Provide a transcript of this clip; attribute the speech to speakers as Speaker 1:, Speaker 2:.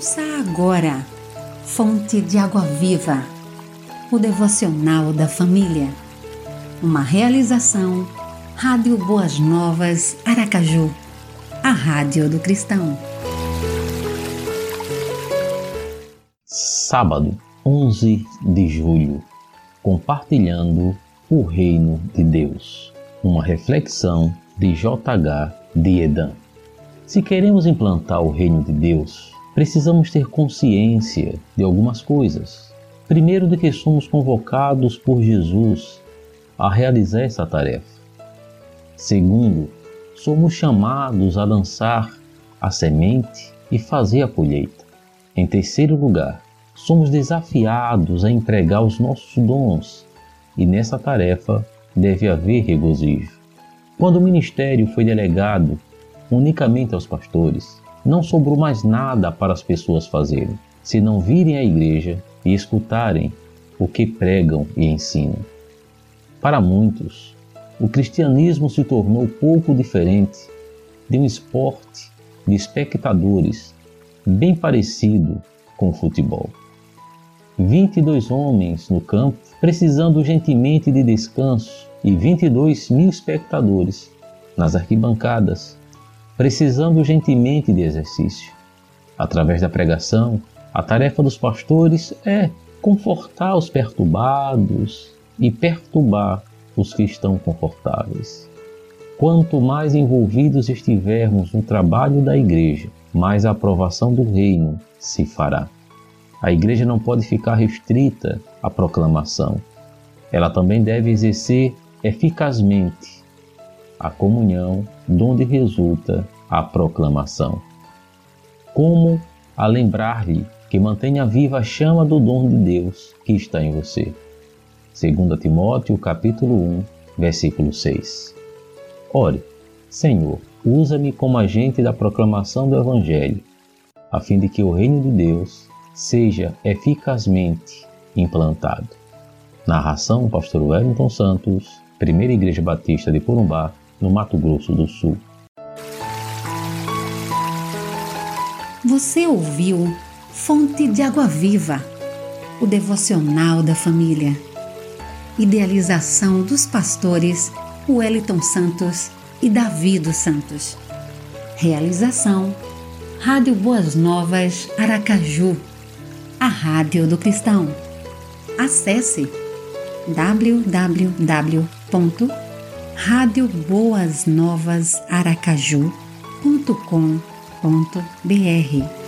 Speaker 1: Ouça agora, Fonte de Água Viva, o devocional da família. Uma realização, Rádio Boas Novas, Aracaju, a Rádio do Cristão.
Speaker 2: Sábado, 11 de julho, compartilhando o Reino de Deus. Uma reflexão de J.H. de Edan. Se queremos implantar o Reino de Deus, precisamos ter consciência de algumas coisas. Primeiro, de que somos convocados por Jesus a realizar essa tarefa. Segundo, somos chamados a lançar a semente e fazer a colheita. Em terceiro lugar, somos desafiados a entregar os nossos dons e nessa tarefa deve haver regozijo. Quando o ministério foi delegado unicamente aos pastores, não sobrou mais nada para as pessoas fazerem, se não virem à igreja e escutarem o que pregam e ensinam. Para muitos, o cristianismo se tornou pouco diferente de um esporte de espectadores bem parecido com o futebol. 22 homens no campo, precisando urgentemente de descanso, e 22 mil espectadores nas arquibancadas, precisando urgentemente de exercício. Através da pregação, a tarefa dos pastores é confortar os perturbados e perturbar os que estão confortáveis. Quanto mais envolvidos estivermos no trabalho da igreja, mais a aprovação do reino se fará. A igreja não pode ficar restrita à proclamação. Ela também deve exercer eficazmente a comunhão, donde resulta a proclamação. Como a lembrar-lhe que mantenha viva a chama do dom de Deus que está em você. 2 Timóteo capítulo 1, versículo 6. Ore, Senhor, usa-me como agente da proclamação do Evangelho, a fim de que o reino de Deus seja eficazmente implantado. Narração Pastor Wellington Santos, Primeira Igreja Batista de Corumbá, no Mato Grosso do Sul.
Speaker 1: Você ouviu Fonte de Água Viva, o devocional da família. Idealização dos pastores Wellington Santos e Davi dos Santos. Realização Rádio Boas Novas Aracaju, a Rádio do Cristão. Acesse www Rádio Boas Novas Aracaju.com.br